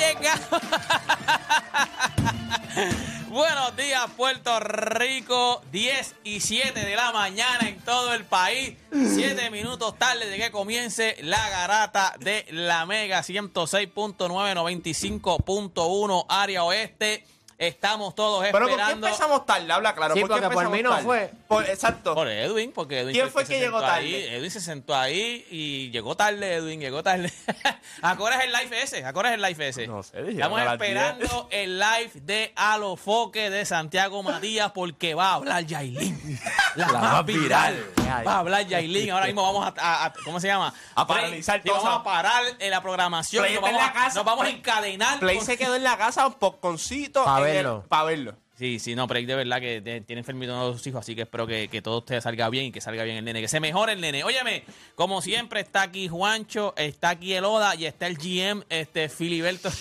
Buenos días, Puerto Rico. 10 y 7 de la mañana en todo el país. 7 minutos tarde de que comience la garata de la Mega 106.9, 95.1 área oeste. Estamos todos Pero ¿por qué esperando. empezamos tarde? Habla claro. Sí, ¿por qué porque por empezamos mí no tarde? fue. Por- exacto. Por Edwin, porque Edwin ¿Quién fue se que llegó sentó tarde? ahí. Edwin se sentó ahí y llegó tarde, Edwin, llegó tarde. ¿A qué hora es el live ese? ¿A qué hora es el live ese? No sé, Estamos a las esperando el live de Alofoque de Santiago Matías porque va a hablar Yailin. La, más viral. Va a hablar Yailin. Ahora mismo vamos a, a- a- ¿cómo se llama? A Play. paralizar Sí, todo. Vamos a parar en la programación. Play Nos está en vamos, la a- casa. nos vamos a Play- encadenar. Play con- se quedó en la casa un poconcito. Pa' en verlo. Pa' verlo. Sí, sí, no, pero de verdad que tiene enfermito uno de sus hijos, así que espero que, que todo usted salga bien y que salga bien el nene, que se mejore el nene. Óyeme, como siempre está aquí Juancho, está aquí el Oda y está el GM, este Filiberto.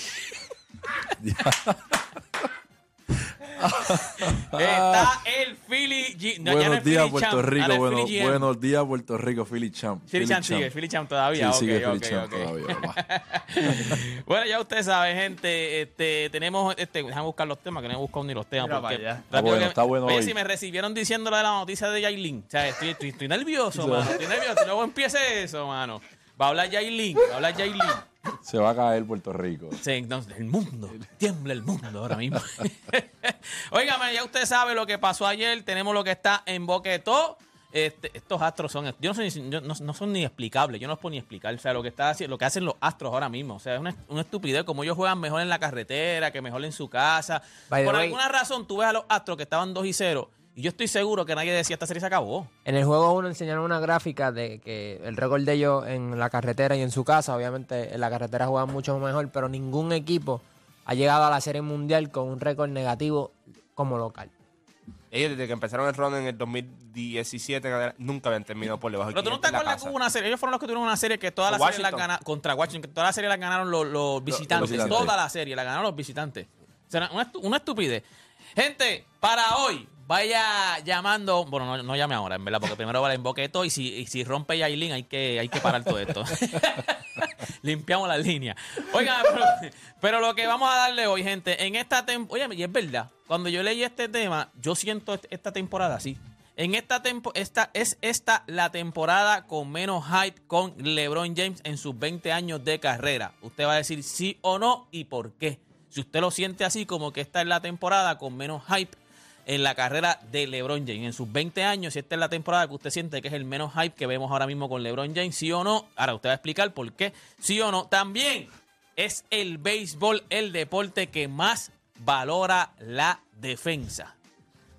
está el Philly G- no, ya no buenos días, Philly Puerto Champ, Rico. buenos días, Puerto Rico. Philly Champ. Philly Champ sigue, Philly Champ todavía. Sí, sigue ok, Philly ok, Champ ok. todavía. Bueno, ya usted sabe, gente, este, tenemos, este, déjame buscar los temas, que no he buscado ni los temas. Mira porque. Está bueno, que- está bueno Oye, hoy. si me recibieron diciendo lo de la noticia de Yailin, o sea, estoy, estoy, estoy nervioso, mano, estoy nervioso, luego empiece eso, mano. Va a hablar Yailin, va a hablar Yailin. Se va a caer Puerto Rico. Sí, entonces, el mundo, tiembla el mundo ahora mismo. Óigame, ya usted sabe lo que pasó ayer, tenemos lo que está en Boquetó. Este, estos astros son, yo no, soy yo no, no son ni explicables, yo no los puedo ni explicar, o sea, lo que está haciendo, lo que hacen los astros ahora mismo, o sea, es una, una estupidez, como ellos juegan mejor en la carretera, que mejor en su casa. By Por way- alguna razón, tú ves a los astros que estaban 2 y 0, y yo estoy seguro que nadie decía esta serie se acabó. En el juego 1 enseñaron una gráfica de que el récord de ellos en la carretera y en su casa, obviamente en la carretera juegan mucho mejor, pero ningún equipo ha llegado a la Serie Mundial con un récord negativo como local. Ellos desde que empezaron el run en el 2017 en adelante, nunca habían terminado por debajo de Pero tú no te 500 en la acuerdas que hubo una serie, ellos fueron los que tuvieron una serie que toda la Con serie la Washington. ganaron contra Washington, que toda la serie la ganaron los, los visitantes, toda la serie la ganaron los visitantes. O sea, una estupidez. Gente, para hoy, vaya llamando, bueno, no, no llame ahora, en verdad, porque primero va el emboqueto y si, y si rompe Yailin hay que, hay que parar todo esto. Limpiamos las líneas. Oigan, pero, lo que vamos a darle hoy, gente, en esta temporada, oye, y es verdad, cuando yo leí este tema, yo siento est- esta temporada así. En esta tempo esta es esta la temporada con menos hype con LeBron James en sus 20 años de carrera. Usted va a decir sí o no y por qué. Si usted lo siente así como que esta es la temporada con menos hype en la carrera de LeBron James en sus 20 años, si esta es la temporada que usted siente que es el menos hype que vemos ahora mismo con LeBron James, sí o no. Ahora usted va a explicar por qué, sí o no. También es el béisbol el deporte que más valora la defensa.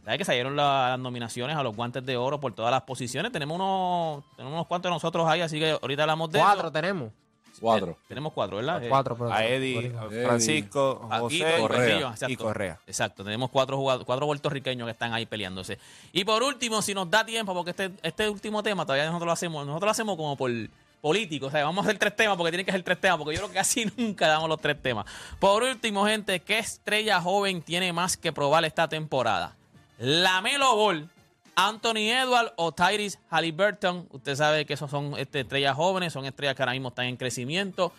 ¿Sabes que salieron la- las nominaciones a los guantes de oro por todas las posiciones? Tenemos unos, tenemos unos cuantos de nosotros ahí, así que ahorita hablamos de Cuatro eso. tenemos. Cuatro. Tenemos cuatro, ¿verdad? Eh, Cuatro, pero- A Eddie, a Eddie. Francisco, José y Correa. Exacto. y Correa. Exacto, tenemos cuatro jugadores, cuatro puertorriqueños que están ahí peleándose. Y por último, si nos da tiempo, porque este, este último tema todavía nosotros lo hacemos, nosotros lo hacemos como por político, o sea, vamos a hacer tres temas porque tienen que ser tres temas, porque yo creo que casi nunca damos los tres temas. Por último, gente, ¿qué estrella joven tiene más que probar esta temporada? La Melo Ball, Anthony Edwards o Tyrese Halliburton. Usted sabe que esos son este, estrellas jóvenes, son estrellas que ahora mismo están en crecimiento.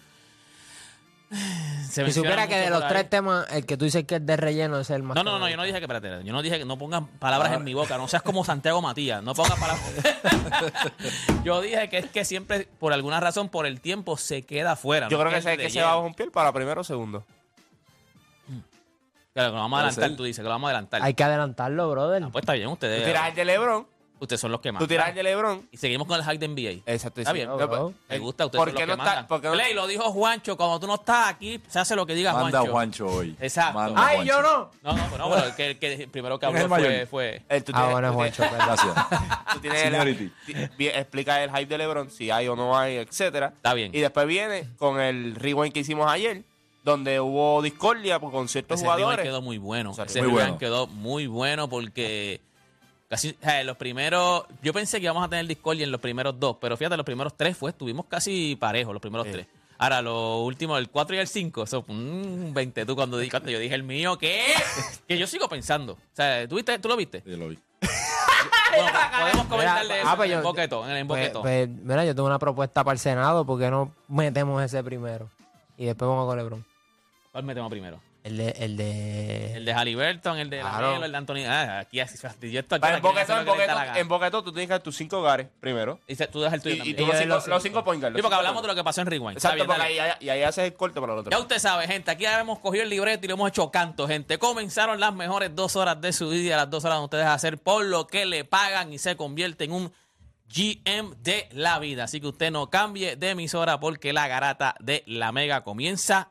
Se Si supiera que de los ahí. tres temas, el que tú dices que es de relleno es el más. No, no, no, yo no dije que, espérate, yo no dije que no pongan palabras en mi boca, no seas como Santiago Matías, no pongas palabras. yo dije que es que siempre, por alguna razón, por el tiempo, se queda fuera. Yo no creo que es que se va bajo un piel para primero o segundo. Claro, que lo vamos a adelantar, ser. tú dices, que lo vamos a adelantar. Hay que adelantarlo, brother. Ah, pues está bien, Tú ustedes, tiras el de LeBron, ustedes son los que más. tú tiras el de LeBron. Y seguimos con el hype de NBA. Exacto. Está sí. bien, No, bro. Me gusta, ustedes ¿Por son qué los no que está? mandan. por qué no- Play, lo dijo Juancho, cuando tú no estás aquí, se hace lo que diga Manda Juancho. Juancho hoy. Exacto. Manda ¡Ay, yo no! No, no, no, pero el que, el que primero que ¿Quién es habló el fue, mayor? fue... Eh, tú Ah, tienes- bueno, tú Juancho, perdón. Gracias. tú tienes el- Seniority. ti- vi- explica el hype de LeBron, si hay o no hay, etcétera. Está bien. Y después viene con el rewind que hicimos ayer, donde hubo discordia pues, con ciertos Ese jugadores. quedó muy bueno. sea, Ese muy rewind bueno. quedó muy bueno porque casi o sea, los primeros. Yo pensé que íbamos a tener discordia en los primeros dos, pero fíjate, los primeros tres fue, estuvimos casi parejos, los primeros Sí. tres. Ahora, los últimos, el 4 y el 5, eso fue un 20 tú cuando, yo dije el mío, ¿qué? que yo sigo pensando. O sea, ¿tú, viste, ¿tú lo viste? Sí, lo vi. Bueno, podemos comentarle Mira, eso ah, pues en el yo- boquetón, en el Pues, boquetón. pues, mira, yo tengo una propuesta para el Senado, ¿por qué no metemos ese primero? Y después vamos con LeBron. ¿Cuál metemos primero? El de. El de... El de Halliburton, el de Claro. Lamelo, el de Anthony. Ah, aquí así, yo esto aquí en Boquetón, lo en Boquetón, gana. en Boquetón tú tienes que dar tus cinco hogares primero. Y se- tú dejas el tuyo Y, y tú Y los cinco, los los cinco. cinco point guard, Sí, porque hablamos de lo que pasó en Rewind. Exacto, bien, porque dale. ahí, ahí, ahí haces el corte para el otro. Ya usted sabe, gente, aquí hemos cogido el libreto y le hemos hecho canto, gente. Comenzaron las mejores dos horas de su día, las dos horas donde ustedes hacer por lo que le pagan y se convierte en un GM de la vida. Así que usted no cambie de emisora porque la garata de la mega comienza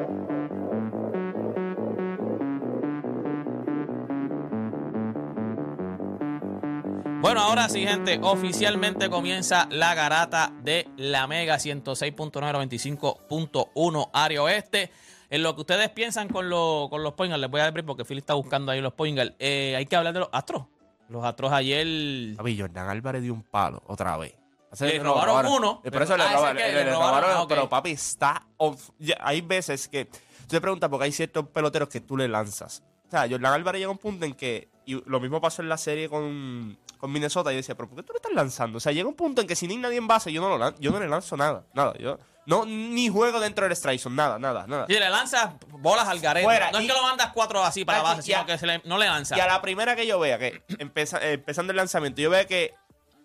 Bueno, ahora sí, gente, oficialmente comienza la garata de la Mega 106.995.1 área oeste. En lo que ustedes piensan con, lo- con los poingers, les voy a break porque Philly está buscando ahí los poingers. Eh, hay que hablar de los astros. Los astros ayer. Papi, Jordan Álvarez dio un palo otra vez. Le robaron uno. Por eso le Ah, robaron. que le- le le robaron, robaron, ah. Pero papi, está. off. Ya, hay veces que. Tú te preguntas porque hay ciertos peloteros que tú le lanzas. O sea, Jordan Álvarez llega a un punto en que. Y lo mismo pasó en la serie con, con Minnesota. Yo decía, pero ¿por qué tú le estás lanzando? O sea, llega un punto en que si ni nadie en base, yo no, lo yo no le lanzo nada. Nada. Yo no, ni juego dentro del strike zone. Nada, nada, nada. Si le lanzas bolas al garete. No es y- que lo mandas cuatro así para Ay, base, sino que se le- no le lanzas. Y a la primera que yo vea, que empeza- eh, empezando el lanzamiento, yo vea que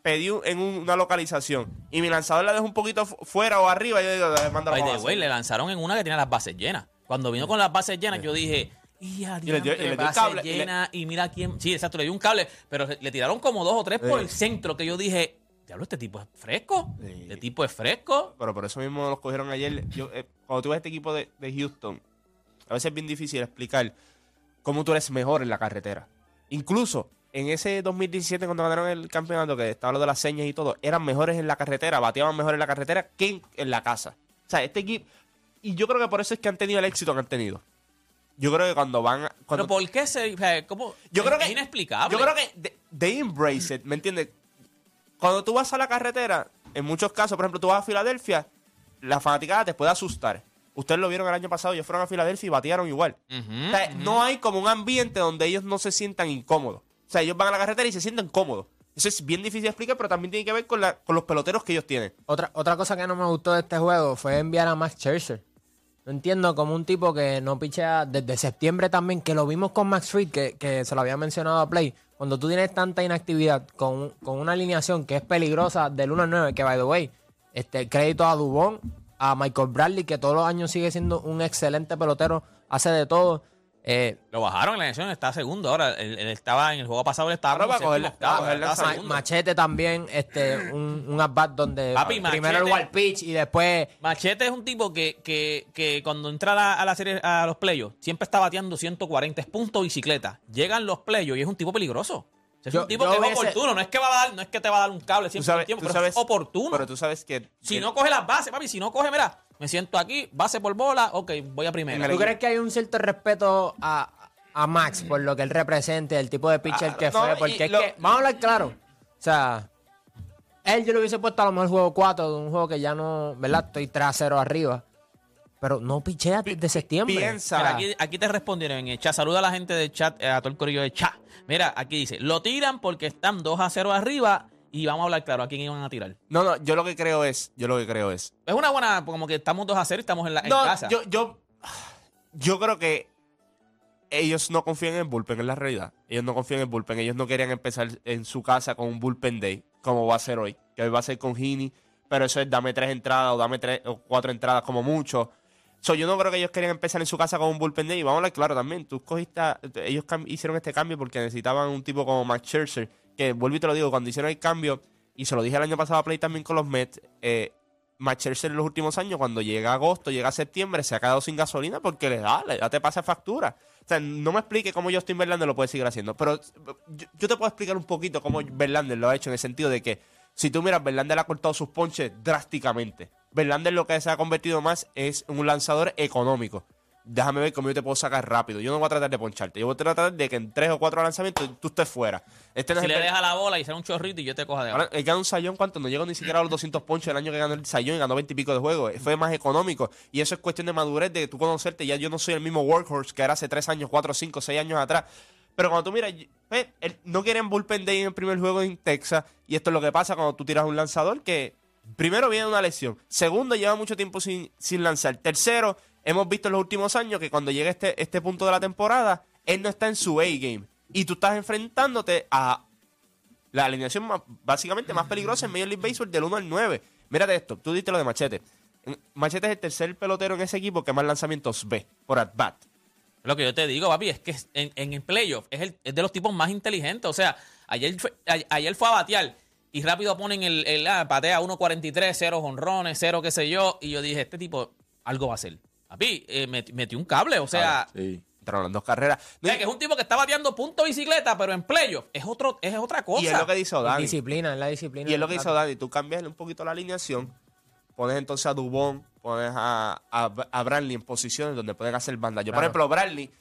pedí un- en un- una localización y mi lanzador la deja un poquito fu- fuera o arriba, yo digo, manda By the way, le lanzaron en una que tenía las bases llenas. Cuando vino con las bases llenas, yo dije. Y, a Y le dio- y le dio cable, y le- llenas, y, mira quién. Sí, exacto, le dio un cable, pero le tiraron como dos o tres por el centro que yo dije. Diablo, este tipo es fresco. Sí. Este tipo es fresco. Pero por eso mismo los cogieron ayer. Yo, eh, cuando tú ves este equipo de, de Houston, a veces es bien difícil explicar cómo tú eres mejor en la carretera. Incluso en ese 2017, cuando ganaron el campeonato, que estaba lo de las señas y todo, eran mejores en la carretera, bateaban mejor en la carretera que en la casa. O sea, este equipo. Y yo creo que por eso es que han tenido el éxito que han tenido. Yo creo que cuando van. a- Cuando, Pero ¿por qué se.? o sea, ¿cómo? yo creo es que. inexplicable. Yo creo que they, embrace it, ¿me entiendes? Cuando tú vas a la carretera, en muchos casos, por ejemplo, tú vas a Filadelfia, la fanaticada te puede asustar. Ustedes lo vieron el año pasado, ellos fueron a Filadelfia y batearon igual. O sea, no hay como un ambiente donde ellos no se sientan incómodos. O sea, ellos van a la carretera y se sienten cómodos. Eso es bien difícil de explicar, pero también tiene que ver con, la- con los peloteros que ellos tienen. Otra, otra cosa que no me gustó de este juego fue enviar a Max Scherzer. No entiendo como un tipo que no pichea desde septiembre también, que lo vimos con Max Fried, que, que se lo había mencionado a Play. Cuando tú tienes tanta inactividad con, con una alineación que es peligrosa del 1 al 9, que by the way, este, crédito a Dubón, a Michael Bradley, que todos los años sigue siendo un excelente pelotero, hace de todo. Eh, Lo bajaron en la elección, está segundo. Ahora, él, él estaba en el juego pasado, él estaba Ahora como va a cogerle- séptimo, octavo, va a cogerle está esa- Ma- segundo. Machete también, este, un, un at-bat donde Papi, primero el wild pitch y después Machete es un tipo que, que, que cuando entra a la, a la serie, a los playos, siempre está bateando 140 es punto bicicleta. Llegan los playos y es un tipo peligroso. Es Yo- un tipo que es oportuno, no es que va a dar, no es que te va a dar un cable siempre sabes, tiempo, pero sabes- es oportuno. Pero tú sabes que. si que- no coge las bases, papi, si no coge, mira, me siento aquí, base por bola, ok, voy a primera. ¿Tú crees que hay un cierto respeto a, a Max por lo que él representa, el tipo de pitcher Ah, que no, fue? Porque es lo- que, vamos a hablar claro. O sea, Él yo le hubiese puesto a lo mejor juego 4 de un juego que ya no, ¿verdad? Estoy 3 a 0 arriba. Pero no pichea desde septiembre. Piensa. Mira, aquí, aquí te respondieron en el chat. Saluda a la gente del chat, eh, a todo el corillo del chat. Mira, aquí dice, lo tiran porque están 2 a 0 arriba y vamos a hablar claro a quién iban a tirar. No, no, yo lo que creo es, yo lo que creo es. Es una buena, como que estamos 2 a 0 y estamos en, la, en No, casa. yo, yo, yo creo que ellos no confían en el bullpen, en la realidad. Ellos no confían en el bullpen. Ellos no querían empezar en su casa con un bullpen day, como va a ser hoy. Que hoy va a ser con Heaney, pero eso es dame tres entradas o dame tres o cuatro entradas como mucho. So, yo no creo que ellos querían empezar en su casa con un bullpen day. Y vamos a hablar claro también. Tú ellos hicieron este cambio porque necesitaban un tipo como Max Scherzer. Que vuelvo y te lo digo, cuando hicieron el cambio, y se lo dije el año pasado a Play también con los Mets, eh, Max Scherzer en los últimos años, cuando llega agosto, llega septiembre, se ha quedado sin gasolina porque le da, le da te pasa factura. O sea, no me explique cómo Justin Verlander lo puede seguir haciendo. Pero yo, yo te puedo explicar un poquito cómo Verlander lo ha hecho en el sentido de que si tú miras, Verlander ha cortado sus ponches drásticamente. Verlander lo que se ha convertido más es un lanzador económico. Déjame ver cómo yo te puedo sacar rápido. Yo no voy a tratar de poncharte. Yo voy a tratar de que en tres o cuatro lanzamientos tú estés fuera. Este no si le dejas la bola y sale un chorrito y yo te cojo de Ahora, él ganó un sayón cuánto, no llegó ni siquiera a los 200 ponches el año que ganó el sayón y ganó 20 y pico de juegos. Fue más económico. Y eso es cuestión de madurez, de tú conocerte. Ya yo no soy el mismo workhorse que era hace 3 años, 4, 5, 6 años atrás. Pero cuando tú miras, él- no quieren bullpen day en el primer juego en Texas. Y esto es lo que pasa cuando tú tiras un lanzador que primero viene una lesión. Segundo, lleva mucho tiempo sin, lanzar. Tercero, hemos visto en los últimos años que cuando llega este, este punto de la temporada, él no está en su A-game. Y tú estás enfrentándote a la alineación básicamente más peligrosa en Major League Baseball del 1 al 9. Mírate esto, tú diste lo de Machete. Machete es el tercer pelotero en ese equipo que más lanzamientos ve por at bat. Lo que yo te digo, papi, es que en, en el playoff es, el- es de los tipos más inteligentes. O sea, ayer ayer fue a batear y rápido ponen el, el ah, patea 1.43, cero honrones, cero qué sé yo. Y yo dije, este tipo algo va a hacer. Papi, eh, met- metió un cable. O sea, Sí. Entraron las dos carreras. o sea, que es un tipo que está bateando punto bicicleta, pero en playoff es, otro, es otra cosa. y es lo que dice Dani. disciplina, es la disciplina. Y es lo que hizo Dani. Tú cambias un poquito la alineación, pones entonces a Dubón, pones a, a, a Bradley en posiciones donde pueden hacer banda. Yo, por ejemplo, Bradley,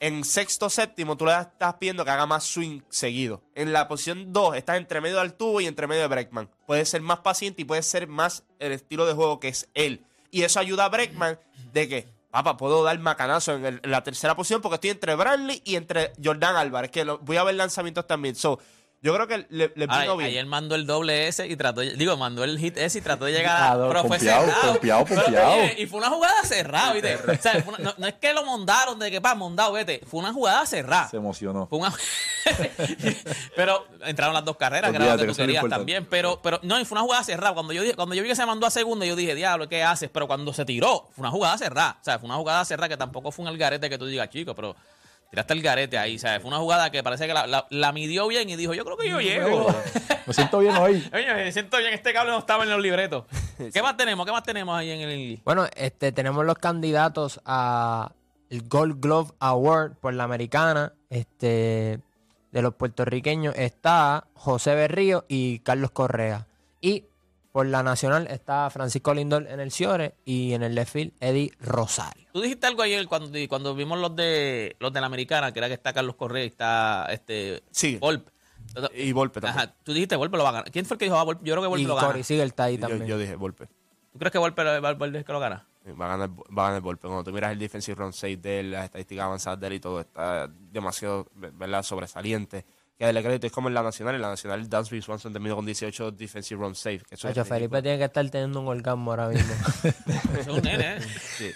en sexto, séptimo, tú le estás pidiendo que haga más swing seguido. En la posición 2, estás entre medio del tubo y entre medio de Breckman. Puedes ser más paciente y puedes ser más el estilo de juego que es él. Y eso ayuda a Breckman de que, papá, puedo dar macanazo en la tercera posición porque estoy entre Bradley y entre Jordan Álvarez, que lo- voy a ver lanzamientos también. So, yo creo que le, le Ay, vino bien. ayer mandó el doble S y trató, digo, mandó el hit S y trató de llegar a. Pero fue cerrado. pompeado, Pero, pompeado. oye, y fue una jugada cerrada, ¿viste? O sea, fue una- no, no es que lo mondaron de que pa, mondado, vete. Fue una jugada cerrada. Se emocionó. Fue una... pero entraron las dos carreras, que era lo Olvídate, que tú querías también. Pero, pero no, y fue una jugada cerrada. Cuando yo, dije- cuando yo vi que se mandó a segunda, yo dije, diablo, ¿qué haces? Pero cuando se tiró, fue una jugada cerrada. O sea, fue una jugada cerrada que tampoco fue un algarete que tú digas, chico, pero tiraste el garete ahí. O sea, fue una jugada que parece que la, la- la midió bien y dijo, yo creo que yo llego. Me siento bien hoy. Oye, me siento bien, este cable no estaba en los libretos. ¿Qué más tenemos? ¿Qué más tenemos ahí en el... Bueno, este, tenemos los candidatos a el Gold Glove Award por la americana. Este, de los puertorriqueños está José Berrío y Carlos Correa. Y por la nacional está Francisco Lindor en el Ciore y en el left field Eddie Rosario. Tú dijiste algo ayer cuando, cuando vimos los de los de la americana, que era que está Carlos Correa y está este Sí. Volpe. Y Volpe también. Ajá, tú dijiste Volpe lo va a ganar. ¿Quién fue el que dijo ah, Volpe? Yo creo que Volpe Y lo gana. Corey Seager está ahí Yo, también. yo dije Volpe. ¿Tú crees que Volpe lo- va Volpe es que lo gana? Va a ganar, va a ganar Volpe. Cuando tú miras el defensive run save de él, las estadísticas avanzadas de él y todo, está demasiado ¿verdad? sobresaliente. Que darle crédito es como en la nacional. En la nacional, Dansby Swanson terminó con 18 defensive run save. Que eso es Felipe tiene que estar teniendo un orgasmo ahora mismo. Eso es un nene, ¿eh? Sí.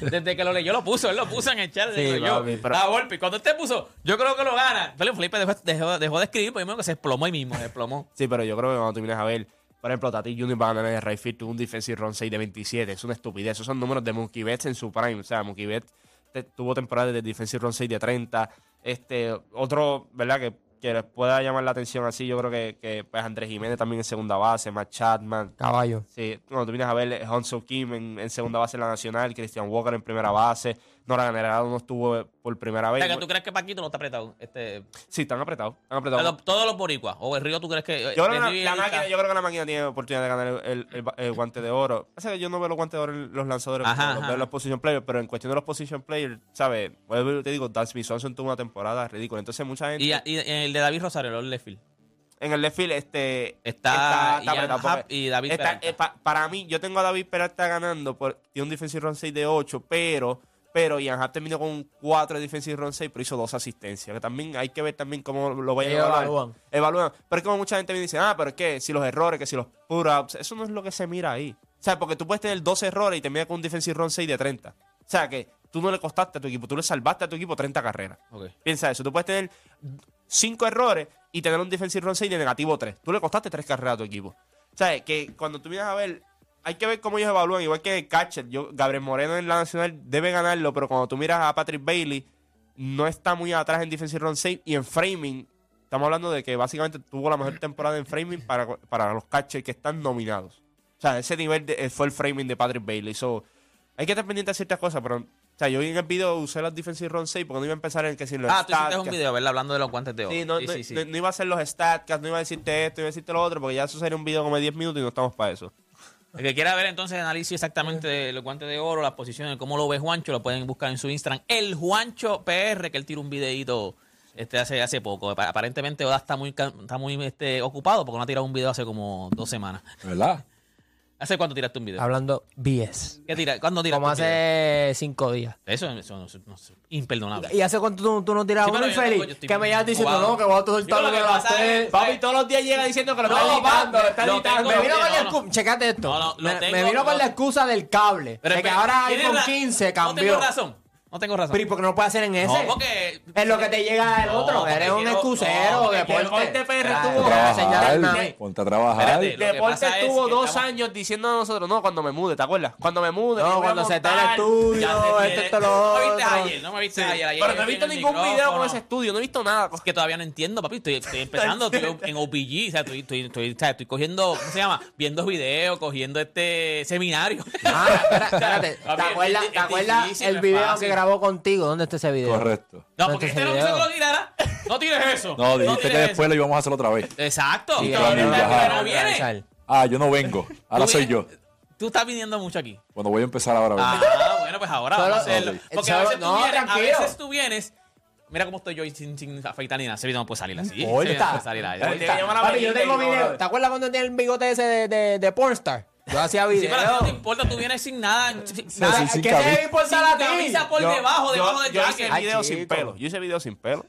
Desde que lo leyó lo puso, él lo puso en el chat. Sí, digo yo, pero- Volpe. Y Cuando usted puso, yo creo que lo gana. Entonces Felipe dejó, dejó, dejó de escribir, pues mismo que se desplomó ahí mismo, se desplomó. Sí, pero yo creo que cuando tú vienes a ver, por ejemplo, Tati Junior va a ganar en el right field, tuvo un defensive run 6 de 27. Es una estupidez. Esos son números de Mookie Betts en su prime. O sea, Mookie Betts te- tuvo temporadas de defensive run 6 de 30. Este, otro, ¿verdad? Que, que les pueda llamar la atención así, yo creo que, que pues Andrés Jiménez también en segunda base, Matt Chapman. Caballo. Sí, cuando tú vienes a ver Honso Kim en, en segunda base en la nacional, Christian Walker en primera base, Nora Generado no estuvo por primera O vez. sea, que ¿Tú crees que Paquito no está apretado? Este, Sí, están apretados. Están apretados. todos- todos los boricuas. O el Río, ¿tú crees que...? Yo creo, que el la, la el- máquina, yo creo que la máquina tiene oportunidad de ganar el, el- el- el guante de oro. Pasa que yo no veo los guantes de oro en los lanzadores, Ajá, los ajá. los position players, pero en cuestión de los position players, ¿sabes? Y te digo, Dan Smith Swanson tuvo una temporada ridícula. Entonces, mucha gente. Y, y- el de David Rosario, los left field. En el left field este, Está apretado, porque Happ y David está- Peralta. eh, pa- para mí, yo tengo a David Peralta ganando, por, tiene un defensive run 6 de 8, pero, pero Ian Happ terminó con 4 de defensive run 6, pero hizo dos asistencias. Que también hay que ver también cómo lo vayan a evaluar. evalúan. Evalúan. Pero es como mucha gente me dice, ah, pero es que si los errores, que si los put-ups, eso no es lo que se mira ahí. O sea, porque tú puedes tener 12 errores y terminar con un defensive run 6 de 30. O sea, que tú no le costaste a tu equipo, tú le salvaste a tu equipo 30 carreras. Ok. Piensa eso. Tú puedes tener 5 errores y tener un defensive run 6 de negativo 3. Tú le costaste 3 carreras a tu equipo. O sea, que cuando tú vienes a ver, hay que ver cómo ellos evalúan. Igual que Catcher, yo, Gabriel Moreno en la Nacional debe ganarlo, pero cuando tú miras a Patrick Bailey, no está muy atrás en defensive run 6 y en framing. Estamos hablando de que básicamente tuvo la mejor temporada en framing para, para los catchers que están nominados. O sea, ese nivel de- fue el framing de Patrick Bailey. So, hay que estar pendiente de ciertas cosas, pero... O sea, yo en el video usé los defensive run 6 porque no iba a empezar en que si los Ah, tú hiciste stats, un video, ¿verdad? Hablando de los guantes de oro. Sí, no, sí, no, sí, sí. no- no iba a hacer los statcast, no iba a decirte esto, iba a decirte lo otro, porque ya eso sería un video como de 10 minutos y no estamos para eso. El que quiera ver entonces el análisis exactamente de los guantes de oro, las posiciones, cómo lo ve Juancho, lo pueden buscar en su Instagram. El Juancho PR, que él tira un videito este, hace, hace poco. Pa- Aparentemente Oda está muy, está muy este, ocupado porque no ha tirado un video hace como dos semanas. ¿Verdad? ¿Hace cuánto tiraste un video? Hablando BS. ¿Qué tira? ¿Cuándo tiraste Como un video? hace cinco días. Eso, eso no, no imperdonable. ¿Y hace cuánto tú, tú no tirabas Sí, uno infeliz? que me llevas diciendo, no, que voy a soltar Yo lo que pasa es- tres. Papi, todos los días llega diciendo que lo No, está editando, lo está lo editando. tengo- Me vino no, con la no. excusa, checate esto. No, no, lo me, tengo- me vino con la excusa del cable. Pero de que ahora ¿tienes iPhone ra- 15 No cambió. tengo razón. No tengo razón. Pero ¿y por qué no lo puede hacer en ese? No, porque... Es lo que te llega el No, otro. Eres un quiero- excusero no, deporte. PR tuvo- Trabajar, nada. ponte a trabajar. Espérate. Deporte estuvo que dos estamos- años diciendo a nosotros, no, cuando me mude, ¿te acuerdas? Cuando me mude. No, cuando se te montar. el estudio, esto, esto, lo No me viste otro. ayer, no me viste ayer. ayer Pero no he visto ningún video con ese estudio, no he visto nada. Es que todavía no entiendo, papi. Estoy, estoy empezando, estoy en OPG, o sea, estoy, estoy, estoy, estoy cogiendo, ¿cómo se llama? Viendo videos, cogiendo este seminario. Ah, espérate. ¿Te acuerdas, es ¿te acuerdas difícil, no el video que grabó contigo? ¿Dónde está ese video? Correcto. No, porque este no quiso que lo tirara. No tires eso. No, dijiste que después eso. lo íbamos a hacer otra vez. Exacto. Sí, no, no, ya. no viene. Ah, yo no vengo. Ahora soy yo. Tú estás viniendo mucho aquí. Cuando voy a empezar ahora. Ah, bueno, pues ahora Solo- vamos a hacerlo. Porque a veces tú no, vienes, a veces tú vienes. Mira cómo estoy yo sin, sin afeitar ni nada. Ese video no puede salir así. Importa. no puede salir ahí. Pero tiene que llamar a Papi, yo tengo video. ¿Te acuerdas cuando tenía el bigote ese de, de, de pornstar? Yo hacía Sí, video. pero a ti no te importa, tú vienes sin nada. sin- Sí, nada sí, sin ¿Qué te debe importar a sin ti? camisa por Yo- debajo, yo- debajo del Yo jacket. hice Ay, video sin pelo. Yo hice video sin pelo.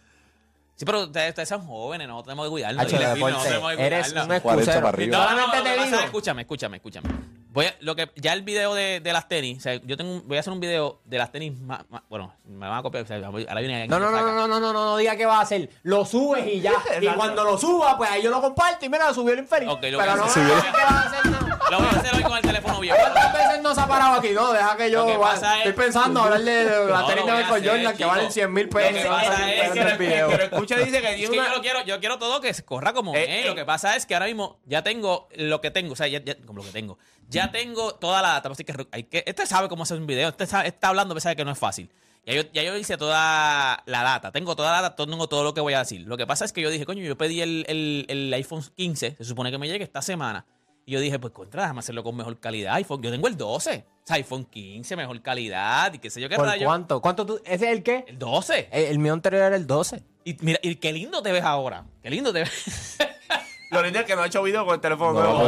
Sí, pero ustedes, ustedes son jóvenes, no tenemos que cuidarnos. No deporte, tenemos que eres cuidarnos. un 40 excusero. para arriba. No, no, no, te digo. es- escúchame, escúchame, escúchame. Voy a, lo que, ya el video de, de las tenis, o sea, yo tengo un- voy a hacer un video de las tenis más, más- bueno, me van a copiar, o sea, ahora viene No, no, no, no, no, no, no, no diga qué va a hacer. Lo subes y ya. y cuando lo suba, pues ahí yo lo comparto y mira, lo subió el infeliz. Ok, lo Pero que no me digas qué va a hacer, no. Lo voy a hacer hoy con el teléfono viejo. ¿Cuántas veces no se ha parado aquí? No, deja que yo. Lo que va- pasa es- Estoy pensando hablar de de la No, tenis lo de voy a Michael hacer, Jordan que chico. valen 100 mil Lo pesos. que pasa es que escucha, dice que Es tiene que yo una... lo quiero, yo quiero todo que se corra como Eh, es. eh. Lo que pasa es que ahora mismo ya tengo lo que tengo, o sea, ya, ya- como lo que tengo. Ya tengo toda la data, así que hay que este sabe cómo hacer un video, este sabe- está hablando, pero sabe que no es fácil. Ya yo, ya yo hice toda la data, tengo toda la data, tengo todo lo que voy a decir. Lo que pasa es que yo dije, coño, yo pedí el, el- el iPhone 15, se supone que me llegue esta semana. Y yo dije, pues contra, déjame hacerlo con mejor calidad. iPhone, yo tengo el 12, o sea, iPhone 15, mejor calidad, y qué sé yo qué ¿Por rayo. cuánto? ¿Cuánto tú? ¿Ese es el qué? El 12. El, el mío anterior era el 12. Y mira, y qué lindo te ves ahora. Qué lindo te ves. Lo lindo es que no ha hecho video con el teléfono No, nuevo.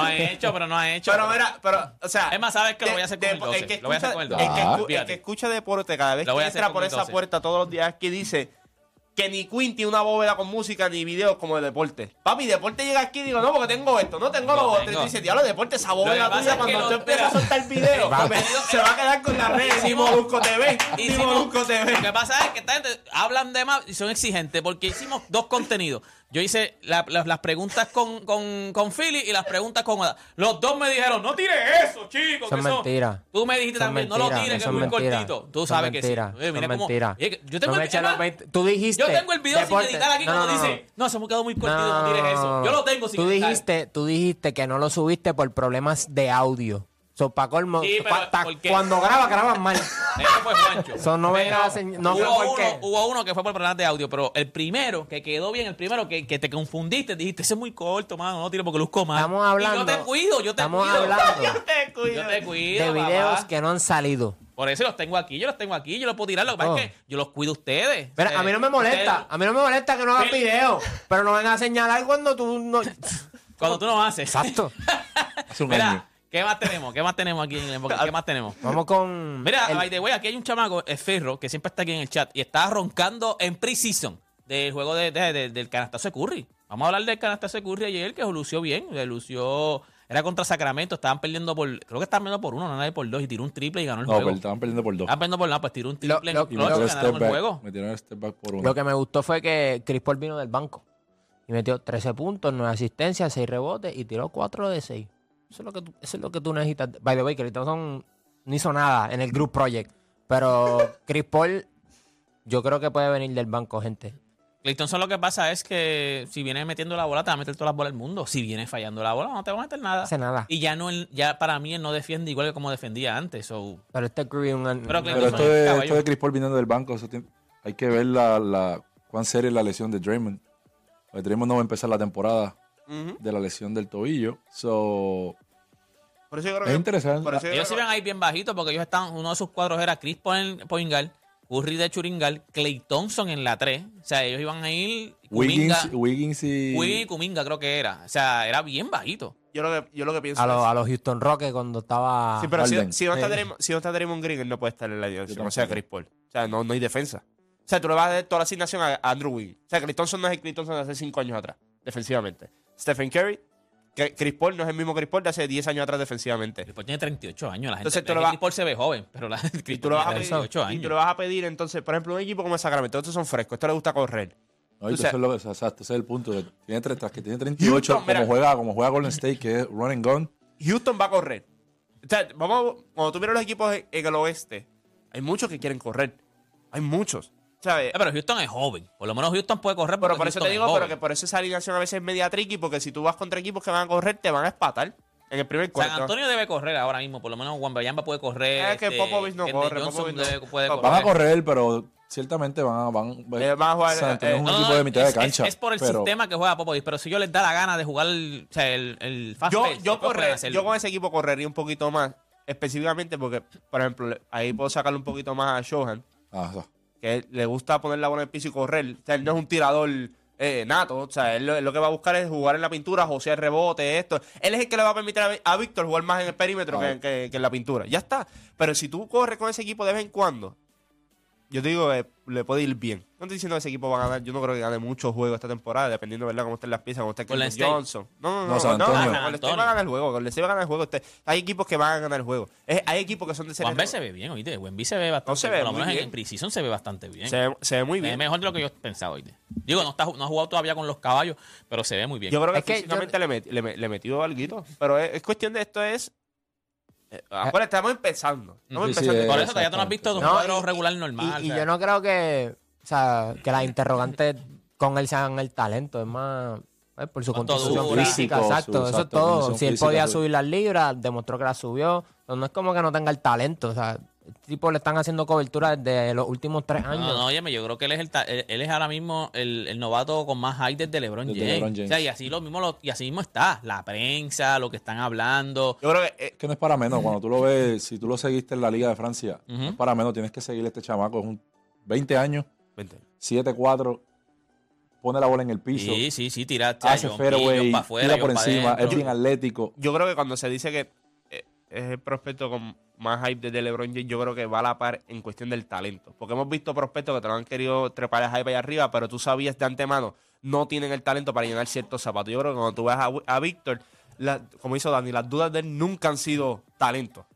ha hecho, pero no ha hecho. Pero mira, pero, o sea... Es más, ¿sabes qué? Lo voy a hacer con el de- 12. que Lo voy a hacer con el el 12. que Ah. El que escucha deporte cada vez Lo voy que a hacer entra por el esa 12. puerta todos los días aquí dice que ni Quinn tiene una bóveda con música ni videos como de deporte. Papi, deporte llega aquí y digo, no, porque tengo esto, no tengo Lo otro. Y dice, diablo, deporte, esa bóveda tuya cuando tú empiezas a soltar video, Papi. se va a quedar con la red. Y Molusco TV. Y Molusco TV. Lo que pasa es que esta gente hablan de más y son exigentes porque hicimos dos contenidos. Yo hice la- la- las preguntas con, con, con Philly y las preguntas con. Los dos me dijeron, no tires eso, chicos. Son que eso-". mentira. Tú me dijiste Son también, no lo tires, que es muy mentira, cortito. Tú sabes mentira, que sí. Oye, mira cómo- Yo tengo, el, más, 20 Tú dijiste. yo tengo el video deporte. sin editar aquí No, cuando no, no, dice, no, se me quedó muy cortito, No, tires eso. Yo lo tengo sin tú editar. dijiste, tú dijiste que no lo subiste por problemas de audio. So, pa' colmo, Sí, pero, pa- ta- ¿por qué? cuando grabas, grabas mal. Ese fue Juancho. So, no Pero vengas a señ- no fue hubo, uno, hubo uno que fue por problemas de audio, pero el primero, que quedó bien, el primero que, que te confundiste, dijiste, ese es muy corto, mano, no tiro porque luzco mal. Estamos hablando. Y yo te cuido, yo te estamos cuido. hablando Te cuido. Yo te cuido, de papá. videos que no han salido. Por eso los tengo aquí, yo los tengo aquí, yo los puedo tirar. Lo que pasa Oh. es que yo los cuido a ustedes. Mira, a mí no me molesta, ustedes- a mí no me molesta que no hagas Sí. video, pero no vengas a señalar cuando tú no... Cuando tú no haces. Exacto. Hace un año. ¿Qué más tenemos? ¿Qué más tenemos aquí en el Emboque? ¿Qué más tenemos? Vamos con... Mira, el- by the way, aquí hay un chamaco, es Ferro, que siempre está aquí en el chat y está roncando en pre-season del juego de, de- de- del canastazo de Curry. Vamos a hablar del canastazo de Curry ayer, que lució bien, le lució... Era contra Sacramento, estaban perdiendo por... Creo que estaban perdiendo por uno, no nadie por dos, y tiró un triple y ganó el No, juego. pero estaban perdiendo por dos. Estaban perdiendo por nada, pues tiró un Lo- triple lo- y Y ganaron el juego. Metieron step back por uno. Lo que me gustó fue que Chris Paul vino del banco y metió 13 puntos, 9 asistencias, 6 rebotes y tiró 4 de 6. Eso es lo que tú, eso es lo que tú necesitas. By the way, Chris Thompson no hizo nada en el Group Project, pero Chris Paul yo creo que puede venir del banco, gente. Clay Thompson lo que pasa es que si viene metiendo la bola, te va a meter todas las bolas del mundo. Si viene fallando la bola, no te va a meter nada. Hace nada. Y ya no, él- ya para mí él no defiende igual que como defendía antes. So, Pero este Curry es un... Pero Pero esto es de, esto de Chris Paul viniendo del banco, eso tiene- hay que ver la, la, cuán seria es la lesión de Draymond. Porque Draymond no va a empezar la temporada de la lesión del tobillo. So, Por eso yo creo es que. interesante. por eso yo ellos creo se ven ahí bien bajitos porque ellos están, uno de sus cuadros era Chris Poingal, Curry de Churingal, Clay Thompson en la 3. O sea, ellos iban a ir Wiggins, Kuminga, Wiggins y... Wiggins y Kuminga creo que era. O sea, era bien bajito. Yo lo que, yo lo que pienso A, los- es- a los Houston Rockets cuando estaba... Sí, pero si, Harden. si no está Sí. Draymond, si no está Draymond Green, él no puede estar en la Yo como sea tampoco. Chris Paul. O sea, no, no hay defensa. O sea, tú le vas a dar toda la asignación a, a Andrew Wiggins. O sea, Chris Thompson no es el Chris Thompson de hace 5 años atrás, defensivamente. Stephen Curry, Chris Paul no es el mismo Chris Paul de hace 10 años atrás defensivamente. Chris Paul tiene 38 años. La gente Entonces, tú es lo que vas- Chris Paul se ve joven, pero la, Y Chris tú, lo Paul vas a tiene pedir, 38 y años. tú lo vas a pedir, entonces, por ejemplo, un equipo como el Sacramento, estos son frescos, esto le gusta correr. No, y O sea- eso es lo que- exacto, ese es el punto. que Tiene, tras que tiene 38, Houston, mira. como, juega, como juega Golden State, que es run and gun. Houston va a correr. O sea, vamos, cuando tú miras los equipos en en el oeste, hay muchos que quieren correr. Hay muchos. ¿Sabes? Eh, pero Houston es joven. Por lo menos Houston puede correr. Pero por eso Houston te es digo, pero que por eso esa alineación a veces es media tricky, porque si tú vas contra equipos que van a correr, te van a espatar en el primer San cuarto. Antonio debe correr ahora mismo. Por lo menos Juan Bayamba puede correr. Es que Popovich no corre, Popovich no- debe- puede no, correr. Van a correr, pero ciertamente van a... Van, Eh, van a jugar, San Antonio eh, es un No, equipo de mitad es, de cancha. Es, es por el pero- sistema que juega Popovich, pero si yo les da la gana de jugar el, o sea, el, el fast yo, pace, yo, correr, yo con ese equipo correría un poquito más, específicamente porque, por ejemplo, ahí puedo sacarle un poquito más a Shohan, Ah, sea, que le gusta poner la bola en el piso y correr. O sea, él no es un tirador eh, nato. O sea, él lo, él lo que va a buscar es jugar en la pintura, josear rebote, esto. Él es el que le va a permitir a, a Víctor jugar más en el perímetro que- que en la pintura. Ya está. Pero si tú corres con ese equipo de vez en cuando, yo te digo que le puede ir bien. No estoy diciendo que ese equipo va a ganar. Yo no creo que gane muchos juegos esta temporada, dependiendo, ¿verdad?, cómo estén las piezas, cómo Kendrick State. Johnson. No, no, no. No, San no, Antonio. no, Golden State va a ganar el juego. Golden State va a ganar el juego. Usted- hay equipos que van a ganar el juego. Es- hay equipos que son de serie B se ve bien, oíste. B se ve bastante se ve Por lo menos en- bien. en Precision se ve bastante bien. se, ve- se ve muy bien. mejor de lo que yo pensaba, oíste. Digo, no, está, no ha jugado todavía con los caballos, pero se ve muy bien. Yo creo que, Es que físicamente le, met- le, le metió algo. Pero es, es cuestión de esto es. Eh, ahora estamos empezando. Estamos Sí, sí, empezando. eh, por eso todavía tú no has visto un No, cuadro y- regular Y, normal. y yo no creo que, o sea, que las interrogantes con él sean el talento, es más pues, por su dura. física, Físico, exacto, su- eso es todo. Si él podía subir las libras, demostró que las subió, pero no es como que no tenga el talento, o sea, tipo le están haciendo cobertura desde los últimos tres años. No, no, óyeme, yo creo que él es el ta- él, él es ahora mismo el, el novato con más hype desde LeBron Desde James. LeBron James. O sea, y así lo mismo lo- y así mismo está, la prensa, lo que están hablando. Yo creo que. eh, Es que no es para menos. Cuando tú lo ves, si tú lo seguiste en la Liga de Francia, no es para menos. Tienes que seguir a este chamaco. Es un 20 años, vente. 7-4, pone la bola en el piso, Sí, sí, sí, tira, hace fairway, tira por encima, es bien atlético. Yo creo que cuando se dice que es el prospecto con más hype desde LeBron James, yo creo que va a la par en cuestión del talento. Porque hemos visto prospectos que te lo han querido trepar el hype allá arriba, pero tú sabías de antemano, no tienen el talento para llenar ciertos zapatos. Yo creo que cuando tú ves a, a Víctor, como hizo Dani, las dudas de él nunca han sido talento.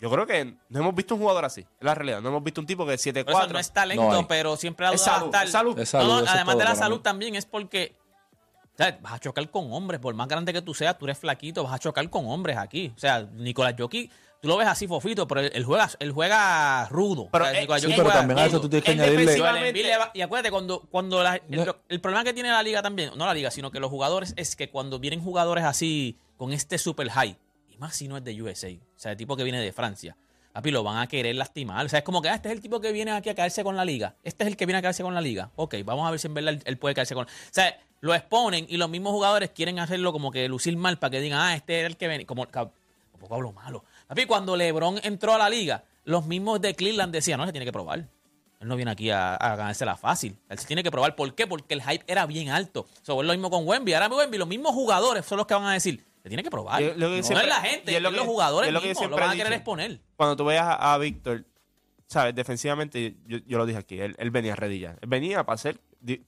Yo creo que no hemos visto un jugador así, es la realidad. No hemos visto un tipo que es Por eso 7-4. no es talento, No pero siempre la Es duda va a salud, estar. es salud. Es salud, No, no, eso es además de la salud mí. también es porque ¿sabes? vas a chocar con hombres. Por más grande que tú seas, tú eres flaquito, vas a chocar con hombres aquí. O sea, Nicolás Jokic, tú lo ves así fofito, pero él, él juega, él juega rudo. Pero, O sea, eh, Nicolás sí, pero juega también a eso tú tienes que Él añadirle. y acuérdate, cuando, cuando la- el, No. el problema que tiene la liga también, no la liga, sino que los jugadores es que cuando vienen jugadores así, con este super high, y más si no es de USA, o sea, el tipo que viene de Francia, papi, lo van a querer lastimar. O sea, es como que ah, este es el tipo que viene aquí a caerse con la liga. Este es el que viene a caerse con la liga. Ok, vamos a ver si en verdad él, él puede caerse con. O sea, lo exponen y los mismos jugadores quieren hacerlo como que lucir mal para que digan, ah, este era el que venía. Como, tampoco hablo malo. Papi, cuando LeBron entró a la liga, los mismos de Cleveland decían, no, se tiene que probar. Él no viene aquí a, a ganársela fácil. Él se tiene que probar. ¿Por qué? Porque el hype era bien alto. So, es lo mismo con Wemby. Ahora Wemby, los mismos jugadores son los que van a decir, se tiene que probar. Lo que no siempre- es la gente, es es lo que- los jugadores es lo que mismos. Lo van a querer dicho. exponer. Cuando tú veas a, a Víctor, ¿sabes? Defensivamente, yo, yo lo dije aquí, él, él venía ready ya. Él venía para di-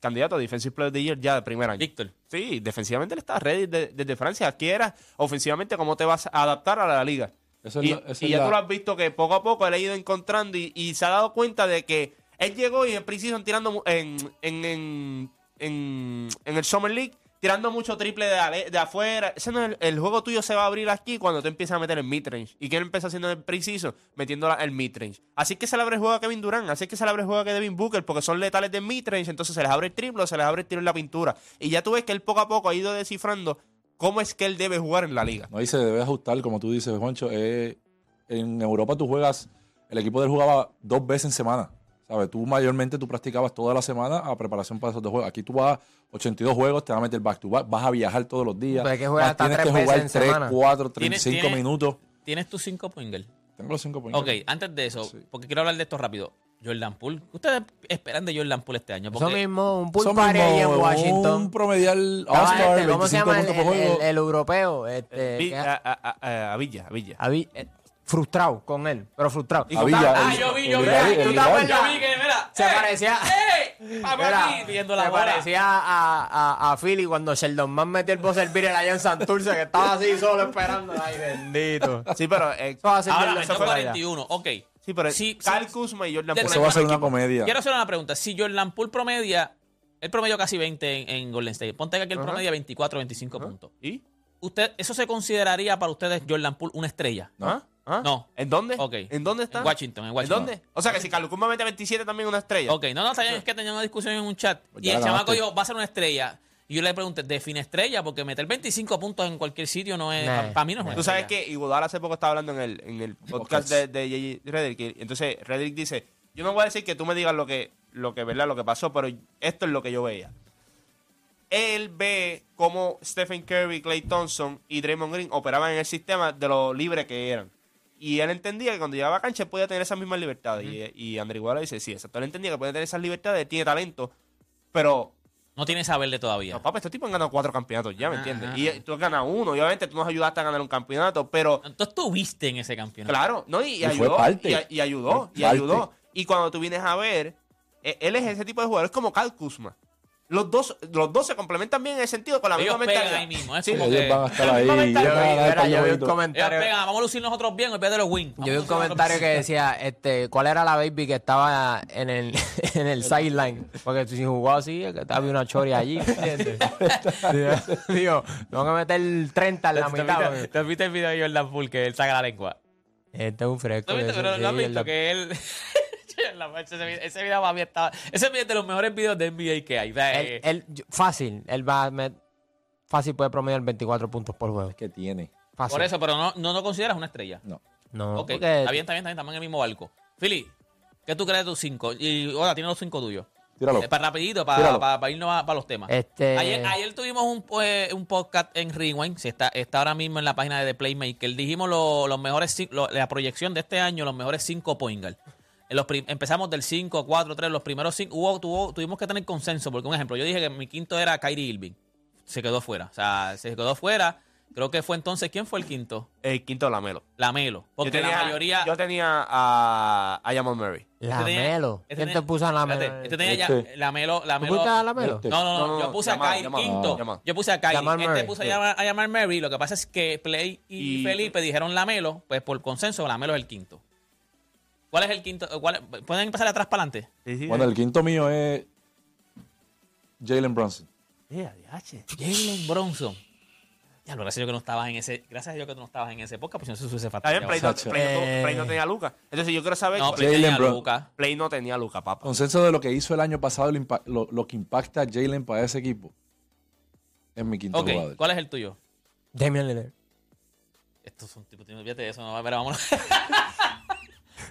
candidato a Defensive Player of the Year ya de primer año. Víctor. Sí, defensivamente él está ready de- desde Francia. Aquí era ofensivamente cómo te vas a adaptar a la liga. Esa y la- esa y ya la- tú lo has visto que poco a poco él ha ido encontrando y, y se ha dado cuenta de que él llegó y en precision tirando en, en, en, en el Summer League tirando mucho triple de, de afuera. Ese no es el, juego tuyo se va a abrir aquí cuando tú empiezas a meter el midrange. ¿Y quién empieza haciendo el preciso? Metiendo el midrange. Así que se le abre el juego a Kevin Durant, así que se le abre el juego a Devin Booker porque son letales de midrange, entonces se les abre el triple, o se les abre el tiro en la pintura. Y ya tú ves que él poco a poco ha ido descifrando cómo es que él debe jugar en la liga. No, y se debe ajustar, como tú dices, Juancho. eh, en Europa tú juegas, el equipo del jugaba dos veces en semana. ¿Sabes? Tú mayormente tú practicabas toda la semana a preparación para esos dos juegos. Aquí tú vas 82 juegos, te vas a meter back to back, vas a viajar todos los días. Pero hay que jugar vas- hasta tienes tres que veces jugar en 3, semana. 4, Tiene- 35 tiene- minutos. ¿Tienes tus cinco pointer? Tengo los 5 puntos. Ok, antes de eso, Sí. porque quiero hablar de esto rápido. Jordan Poole. ¿Ustedes esperan de Jordan Poole este año? Eso Porque mismo, un pool Eso party ahí en Washington. Un promedial All-Star, este, ¿Cómo se 25 llama el, europeo? Este, Vi- que- a, a- a- a Villa, a Villa. Habí- eh, frustrado con él, pero frustrado. Y Villa, Ah, yo vi, el yo vi. Yo el vi, Ligali. yo vi que, mira. Se ¡eh! parecía- ¡Eh! Vamos Mira, aquí viendo la se parecía a, a, a Philly cuando Sheldon Man metió el buzzer beater allá en Santurce, que estaba así solo esperando. Ay, bendito. Sí, pero eh, Eso va a ser Ahora Jordan metió Poole allá. 41. Ok. Sí, pero Sí, Kyle sí. Kuzma y Jordan Poole. Eso va a ser una comedia. Quiero hacer una pregunta. Si Jordan Poole promedia, él promedió casi 20 en, en Golden State. Ponte que aquí él promedia 24, 25 puntos. ¿Y? ¿Usted, ¿Eso se consideraría para ustedes Jordan Poole una estrella? ¿Ah? ¿Ah? No. ¿En dónde? Ok. ¿En dónde está? En Washington, en Washington. dónde? O sea, que si Kuzma mete 27 también una estrella. Ok, no, no, está bien, es que tenía una discusión en un chat. Pues y ya el la chamaco ganaste. dijo, va a ser una estrella. Y yo le pregunté, define estrella, porque meter 25 puntos en cualquier sitio no es. Nah. Para mí no es una Tú sabes estrella. que Iguodala hace poco estaba hablando en el, en el podcast de, de J.J. Redick. y Entonces, Redick dice: Yo no voy a decir que tú me digas lo que, lo que, ¿verdad? Lo que pasó, pero esto es lo que yo veía. Él ve cómo Stephen Curry, Clay Thompson y Draymond Green operaban en el sistema de lo libre que eran. Y él entendía que cuando llegaba a cancha él podía tener esas mismas libertades. Y, y André Iguodala dice: Sí, exacto. Él entendía que podía tener esas libertades, tiene talento, pero No tiene esa verde todavía. no, papá, estos tipos han ganado cuatro campeonatos ya, ¿me Ajá, entiendes? ajá. Y tú has ganado uno, y obviamente tú nos ayudaste a ganar un campeonato, pero Entonces tú viste en ese campeonato. claro, ¿no? Y, y Y fue ayudó, parte. y, y ayudó, Fue y parte. ayudó. Y cuando tú vienes a ver, eh, él es ese tipo de jugador, es como Cal Kuzma. Los dos, los dos se complementan bien en el sentido con la Ellos misma pegan mentalidad. ahí mismo. Es Sí, como Ellos que- van a estar ahí. ellos Mira, yo vi un. Ellos comentario. pegan, vamos a lucir nosotros bien en vez de los wins. Yo vi un comentario que decía, este, ¿cuál era la baby que estaba en el, en el sideline? Porque si jugó así, es que estaba una choria allí, ¿entiendes? Digo, tengo que meter 30 en la mitad. ¿Te viste el video de Jordan Poole que él saca la lengua? Este es un fresco. ¿Tú viste? Pero no has visto que él. Ese, video, ese video para mí estaba. Ese video es de los mejores videos de NBA que hay. Él, eh, fácil, él va a met- fácil puede promediar 24 puntos por juego. Es que tiene. Fácil. por eso, pero no, no lo consideras una estrella. No. No, ok, porque está bien, está bien, está bien, estamos en el mismo barco. Philly, ¿qué tú crees de tus cinco? Y ahora tienes los cinco tuyos. Tíralo. Eh, para rapidito, para, Tíralo. para, para irnos a- para los temas. Este- Ayer, ayer tuvimos un, pues, un podcast en Rewind, se está, está ahora mismo en la página de The Playmaker. Dijimos lo- los mejores, lo- la proyección de este año, los mejores cinco point guard. En los empezamos del 5, 4, 3, los primeros 5. Hubo, tuvo- tuvimos que tener consenso, porque un ejemplo, yo dije que mi quinto era Kyrie Irving. Se quedó fuera. O sea, se quedó fuera. Creo que fue entonces, ¿quién fue el quinto? El quinto Lamelo. Lamelo. Porque tenía, la mayoría. Yo tenía a, a Jamal Murray. este Lamelo. este ¿Quién tenía- te puso a Lamelo? Espérate, este tenía ya Este. Lamelo. ¿Tú Lamelo pusiste a Lamelo? Este. no, no, no, No, no, yo puse Jamal, a Kyrie Jamal, quinto. Jamal. Yo puse a Kyrie. Jamal este puso sí. a, a llamar Murray. Lo que pasa es que Play y, Y- Felipe dijeron Lamelo, pues por consenso Lamelo es el quinto. ¿Cuál es el quinto? ¿Cuál- ¿Pueden empezar atrás para adelante? Sí, sí, Bueno, el quinto mío es Jalen Brunson. Eh, adiache. Jalen Bronson. Ya, lo gracias a Dios que no estabas en ese. Gracias a Dios que tú no estabas en ese podcast, pues si no se hubiese Está bien, Play, no, Play no-. Play no tenía a Luca. Entonces yo quiero saber. No, Play, tenía a Luka. Play no tenía a Luca, papá. Consenso de lo que hizo el año pasado, lo, lo- que impacta a Jalen para ese equipo. Es mi quinto Ok, jugador. ¿cuál es el tuyo? Damian Lillard. Estos son tipos, fíjate de eso, no, pero vámonos.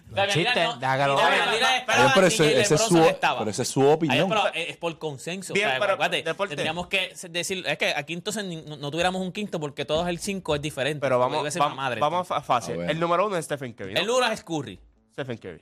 Damian chiste, Lillard no- deja que lo Damian vea. Lillard Ay, esperaba pero ese, es su, pero es opinión. pero es por consenso. Bien, o sea, pero, acuérdate, deporte. tendríamos que decir, es que aquí entonces no, no tuviéramos un quinto porque todos el 5 es diferente. Pero vamos, vamos, una madre. vamos a fácil. A. El número uno es Stephen Curry. ¿no? El uno es Curry. Stephen Curry.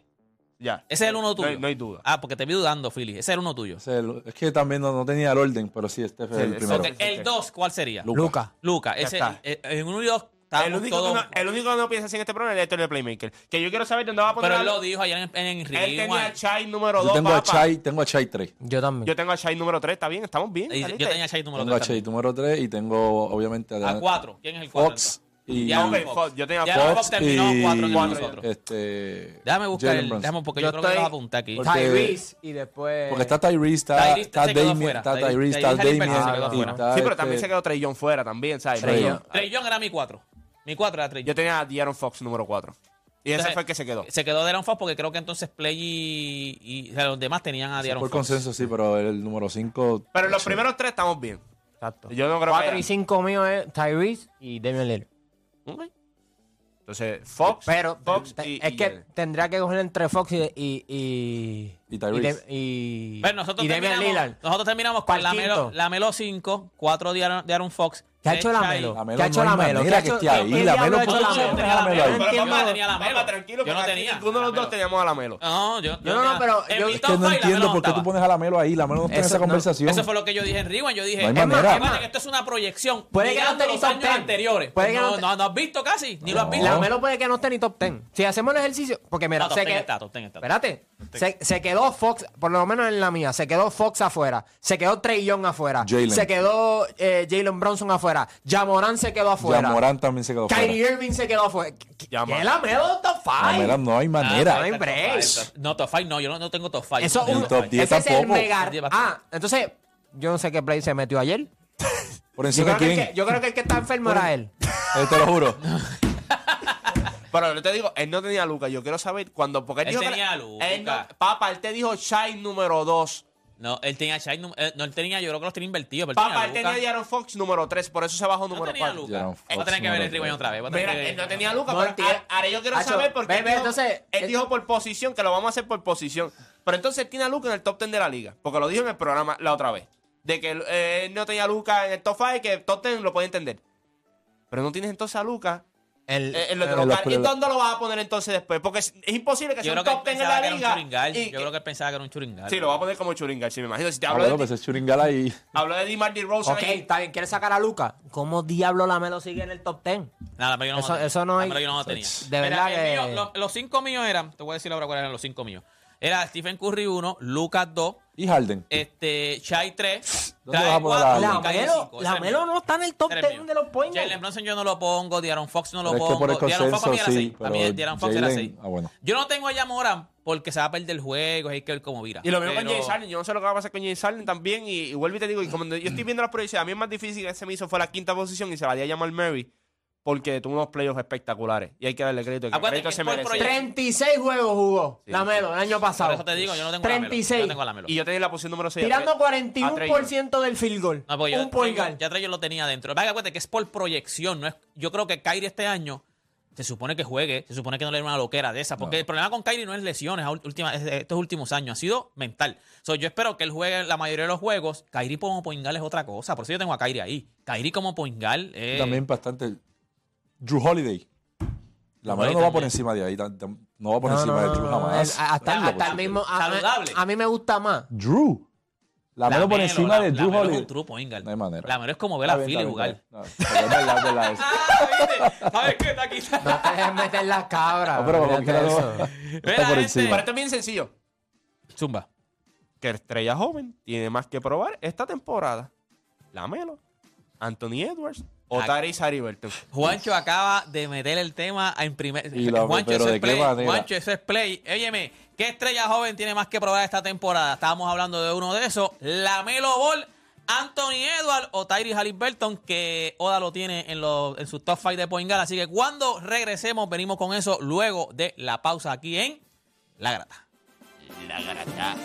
Ya. Ese es el uno No tuyo. hay- no hay duda. Ah, porque te vi dudando, Philly. Ese es el uno tuyo. Es el- es que también no, no tenía el orden, pero sí, este fue Sí, el primero. Ok, el 2, ¿cuál sería? Luca. Luca. Ya Ese, en uno y dos El único, que todos... no, el único que no piensa así en este programa es el Héctor de Playmaker. Que yo quiero saber dónde va a poner pero a- él lo dijo allá en, en Él Rewind. tenía a Chai número Yo 2. tengo a Chai, tengo a Chai 3. Yo también. Yo tengo a Chai número 3. Está bien, estamos bien. Y yo tenía a Shai número Tengo a 3 Chai número 3 y tengo, obviamente, a, A 4. ¿Quién es el 4? Fox y Ya, Ok, Fox. Fox, yo tenía a Ya, Fox Fox terminó y- 4 en Cuatro, nosotros. este, Déjame buscar Jalen el... Déjame, porque Yo yo, creo que estoy- los apunté aquí. Porque- Tyrese y después. Porque está Tyrese, está, Tyrese está Damien, está Tyrese- Tyrese, está Damien Sí, pero este- también se quedó Trey Young fuera también, ¿sabes? Trey Young era mi 4. Mi 4 era Trey Yo tenía a De'Aaron Fox número 4. Y ese Entonces, fue el que se quedó. Se quedó De'Aaron Fox porque creo que entonces Play y, y- o sea, los demás tenían a Sí, De'Aaron por Fox. consenso, sí, pero el número 5. Pero en los primeros tres estamos bien. Exacto. Yo no creo 4 que y 5 míos es Tyrese y Damian Lillard. Ok. Entonces, Fox, Pero Fox te- y, es y que Jalen. tendría que coger entre Fox y. y, y, Y Tyrese. y, y, Pero nosotros y Damian terminamos, Lillard. nosotros terminamos ¿Cuál con Lamelo, quinto? Lamelo 5, 4 de Aaron, de Aaron Fox. ¿Qué ha hecho. Lamelo? Lamelo ¿Qué ha hecho Lamelo? manera ¿Qué ha que hecho- Yo no porque aquí tenía. Ninguno de los dos teníamos a Lamelo. No, yo, yo No, no, pero yo- es Que no entiendo por qué tú pones a Lamelo ahí. Lamelo no está en esa conversación. Eso fue lo que yo dije en Rewind. Yo dije, esto es una proyección. Puede que no esté ni los top años 10. anteriores. No, has visto casi, ni lo has visto. Lamelo puede que no esté ni top 10. Si hacemos el ejercicio. Porque mira, se 10 que- está, top 10 está. Espérate. Se, se quedó Fox, por lo menos en la mía, se quedó Fox afuera. Se quedó Trey Young afuera. Se quedó eh, Jalen Bronson afuera. Jamoran se quedó afuera. Morán también se quedó fuera. Kyrie Irving se quedó afuera. ¿Qué Ya, man. Lamelo top 5? Lamelo no hay Ah, manera. no hay. No, top 5 no, yo no, no tengo top 5. Eso un- top 10 ese es el mega. Top 10 bastante. Ah, entonces, yo no sé qué play se metió ayer. Por Yo encima creo, de que el quién. que, yo creo que el que está enfermo era él. Eh, te lo juro. Pero yo te digo, él no tenía a Luca. Yo quiero saber cuando. Porque él, Él dijo que tenía a Luka. él no- Papá, él te dijo Shai número 2. No, él tenía Shai, num- eh, no, él tenía, yo creo que los tenía invertidos. Pero Papá, él tenía tenía. Aaron Fox número 3. Por eso se bajó No número tenía 4. Luka. Aaron Voy a tener que ver el número rewind otra vez. Mira, que- él no tenía a Luca. No, pero él tiene- ahora- yo quiero saber por qué. él dijo- entonces, él él- dijo por posición, que lo vamos a hacer por posición. Pero entonces él tiene a Luca en el top 10 de la liga. Porque lo dijo en el programa la otra vez. De que eh, él no tenía a Luca en el top 5, que el top 10 lo puede entender. Pero no tienes entonces a Luca El, eh, en los de ¿Y dónde lo vas a poner entonces después? Porque es, es imposible que Yo sea creo un que top 10 en la que era un liga. churingal. y- Yo creo que él pensaba que era un churingal. Sí, lo va a poner como churingal, sí, me imagino. Si te Ah, hablo bueno, de, pues es Churingala y. hablo de DeMar DeRozan Ok, ahí, está bien, ¿quieres sacar a Luca? ¿Cómo diablo Lamelo sigue en el top 10? Nada, pero yo no Eso- no hay- pero yo no lo tenía. De verdad que- mío, lo- los cinco míos eran, te voy a decir ahora cuáles eran los cinco míos. Era Stephen Curry 1, Lucas 2, Y Harden. este, Chai 3, ¿Dónde vas a poner a? Lamelo, Lamelo no está en el top 10 de los points. Jalen Brunson yo no lo pongo, De'Aaron Fox no lo Pero es que pongo. De'Aaron Fox para mí era consenso, seis. sí, Para mí pero De'Aaron Fox era Jalen- 6. ah, bueno. Yo no tengo a Yamoran porque se va a perder el juego, hay que ver cómo vira. Y lo mismo con James Harden. Yo no sé lo que va a pasar con James Harden también. Y, y vuelvo y te digo, y como yo estoy viendo las proyecciones, a mí es más difícil que se me hizo fue la quinta posición y se la di a llamar Murray porque tuvo unos playoffs espectaculares. Y hay que darle crédito. Que Acuérdate crédito que se es por merece. proyecto. 36 juegos jugó Sí, Lamelo el año pasado. Por eso te digo, yo no tengo a Lamelo. 36. Yo no tengo a Lamelo. Y yo tenía la posición número 6. Tirando 41% del field goal. No, porque yo, un point guard. ya lo tenía dentro. Vaya, acuérdate que es por proyección. No es, yo creo que Kyrie este año se supone que juegue, se supone que no le dé una loquera de esa. Porque el problema con Kyrie no es lesiones a ul- última- es- estos últimos años, ha sido mental. So, yo espero que él juegue la mayoría de los juegos. Kyrie como poingal es otra cosa. Por eso yo tengo a Kyrie ahí. Kyrie como poingal es. También bastante. Drew Holiday. Lamelo no va por encima de ahí. No va por No, encima no, de Drew jamás. el- hasta, hasta el porque mismo. A, saludable. a mí me gusta más. Drew. Lamelo por encima de Drew es Holiday. un point guard. No hay manera. Lamelo es como ver a Philly jugar. es es. ¿Sabes qué? Está aquí. No te dejes meter las cabras. No, pero por encima. Pero esto es bien sencillo. Zumba. Que estrella joven tiene más que probar esta temporada. Lamelo, Anthony Edwards o. Tyrese Haliburton. Juancho acaba de meter el tema en primer. Y lo- Juancho, ¿de es qué play. Juancho, eso es play. Óyeme, ¿qué estrella joven tiene más que probar esta temporada? Estábamos hablando de uno de esos. Lamelo Ball, Anthony Edwards o Tyrese Halliburton, que Oda lo tiene en, los, en su top 5 de point guard. Así que cuando regresemos, venimos con eso luego de la pausa aquí en La Grata. La garata.